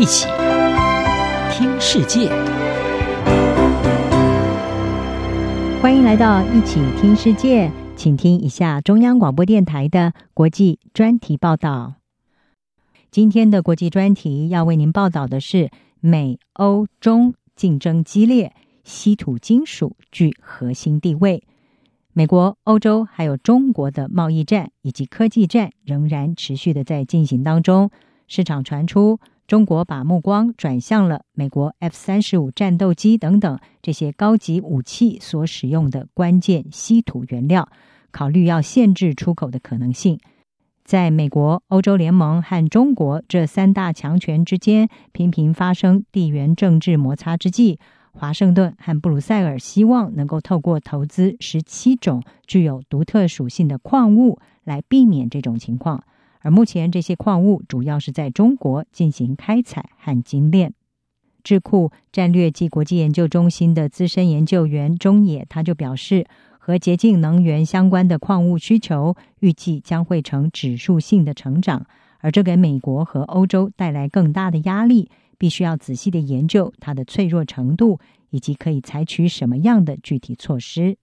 一起听世界，欢迎来到一起听世界，请听一下中央广播电台的国际专题报道。今天的国际专题要为您报道的是美欧中竞争激烈，稀土金属具核心地位。美国、欧洲还有中国的贸易战以及科技战仍然持续的在进行当中。市场传出，中国把目光转向了美国 F 三十五战斗机等等这些高级武器所使用的关键稀土原料，考虑要限制出口的可能性。在美国、欧洲联盟和中国这三大强权之间频频发生地缘政治摩擦之际，华盛顿和布鲁塞尔希望能够透过投资十七种具有独特属性的矿物来避免这种情况。而目前，这些矿物主要是在中国进行开采和精炼。智库战略暨国际研究中心的资深研究员中野他就表示，和洁净能源相关的矿物需求预计将会呈指数性的成长，而这给美国和欧洲带来更大的压力，必须要仔细的研究它的脆弱程度以及可以采取什么样的具体措施。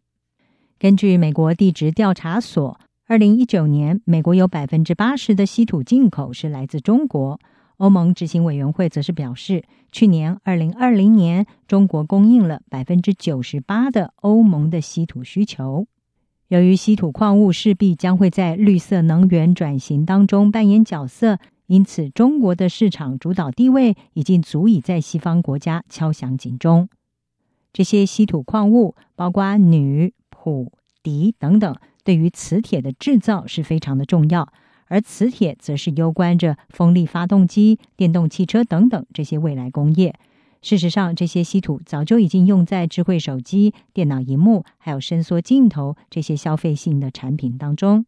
根据美国地质调查所。二零一九年，美国有百分之八十的稀土进口是来自中国。欧盟执行委员会则是表示，去年二零二零年，中国供应了百分之九十八的欧盟的稀土需求。由于稀土矿物势必将会在绿色能源转型当中扮演角色，因此中国的市场主导地位已经足以在西方国家敲响警钟。这些稀土矿物包括铝、鈽、銻等等。对于磁铁的制造是非常的重要，而磁铁则是攸关着风力发动机、电动汽车等等这些未来工业。事实上，这些稀土早就已经用在智慧手机、电脑荧幕，还有伸缩镜头这些消费性的产品当中。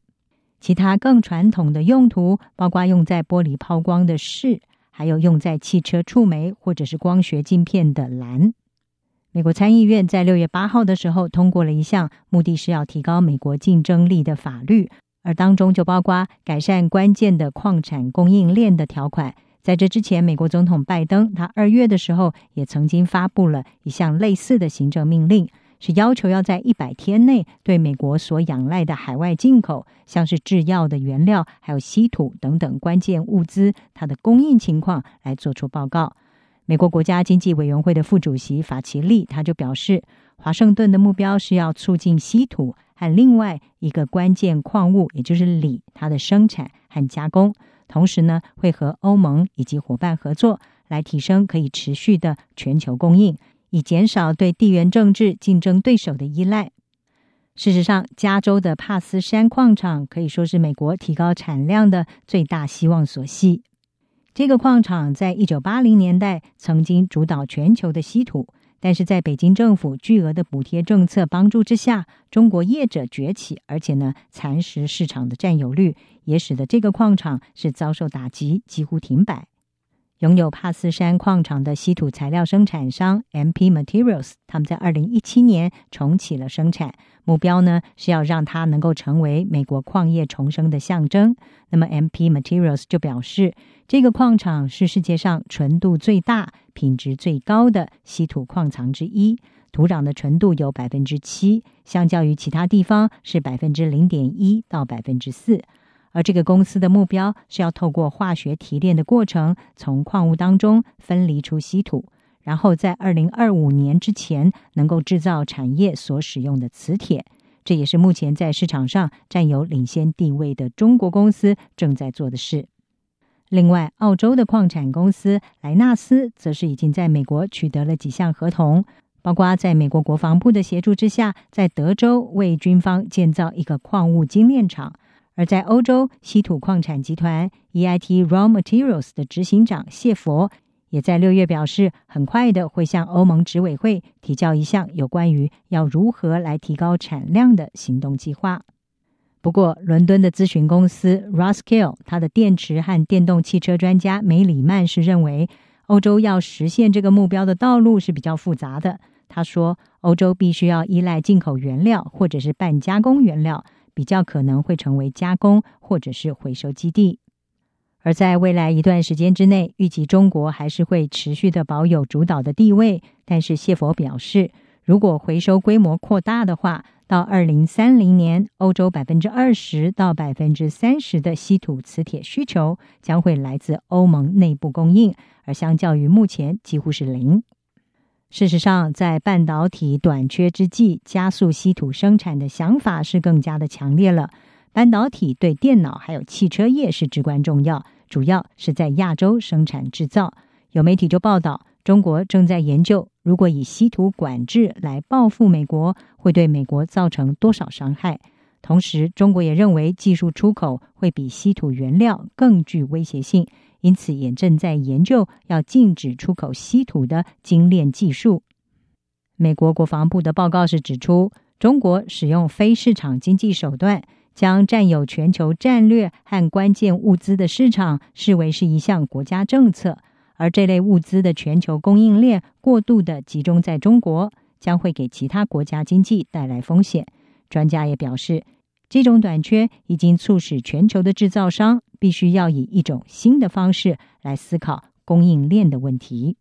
其他更传统的用途，包括用在玻璃抛光的锌，还有用在汽车触媒或者是光学镜片的鑭。美国参议院在六月八号的时候通过了一项目的是要提高美国竞争力的法律，而当中就包括改善关键的矿产供应链的条款。在这之前，美国总统拜登他二月的时候也曾经发布了一项类似的行政命令，是要求要在一百天内对美国所仰赖的海外进口，像是制药的原料、还有稀土等等关键物资，它的供应情况来做出报告。美国国家经济委员会的副主席法奇利他就表示，华盛顿的目标是要促进稀土和另外一个关键矿物，也就是锂，它的生产和加工。同时呢，会和欧盟以及伙伴合作，来提升可以持续的全球供应，以减少对地缘政治竞争对手的依赖。事实上，加州的帕斯山矿场可以说是美国提高产量的最大希望所系。这个矿场在一九八零年代曾经主导全球的稀土，但是在北京政府巨额的补贴政策帮助之下，中国业者崛起，而且呢蚕食市场的占有率，也使得这个矿场是遭受打击，几乎停摆。拥有帕斯山矿场的稀土材料生产商 MP Materials，他们在二零一七年重启了生产，目标呢是要让它能够成为美国矿业重生的象征。那么 MP Materials 就表示，这个矿场是世界上纯度最大、品质最高的稀土矿藏之一，土壤的纯度有百分之七，相较于其他地方是百分之零点一到百分之四。而这个公司的目标是要透过化学提炼的过程，从矿物当中分离出稀土，然后在二零二五年之前能够制造产业所使用的磁铁。这也是目前在市场上占有领先地位的中国公司正在做的事。另外，澳洲的矿产公司莱纳斯则是已经在美国取得了几项合同，包括在美国国防部的协助之下，在德州为军方建造一个矿物精炼厂。而在欧洲，稀土矿产集团 EIT Raw Materials 的执行长谢佛也在六月表示，很快的会向欧盟执委会提交一项有关于要如何来提高产量的行动计划。不过，伦敦的咨询公司 Roskill，它的电池和电动汽车专家梅里曼是认为，欧洲要实现这个目标的道路是比较复杂的。他说，欧洲必须要依赖进口原料或者是半加工原料。比较可能会成为加工或者是回收基地。而在未来一段时间之内，预计中国还是会持续的保有主导的地位。但是谢佛表示，如果回收规模扩大的话，到二零三零年，欧洲百分之二十到百分之三十的稀土磁铁需求将会来自欧盟内部供应，而相较于目前几乎是零。事实上，在半导体短缺之际，加速稀土生产的想法是更加的强烈了。半导体对电脑还有汽车业是至关重要，主要是在亚洲生产制造。有媒体就报道，中国正在研究，如果以稀土管制来报复美国，会对美国造成多少伤害。同时，中国也认为技术出口会比稀土原料更具威胁性。因此，也正在研究要禁止出口稀土的精炼技术。美国国防部的报告是指出，中国使用非市场经济手段，将占有全球战略和关键物资的市场视为是一项国家政策，而这类物资的全球供应链过度的集中在中国，将会给其他国家经济带来风险。专家也表示，这种短缺已经促使全球的制造商。必须要以一种新的方式来思考供应链的问题。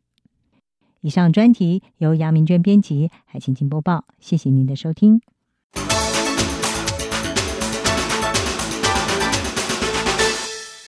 以上专题由杨明娟编辑，海清清播报。谢谢您的收听。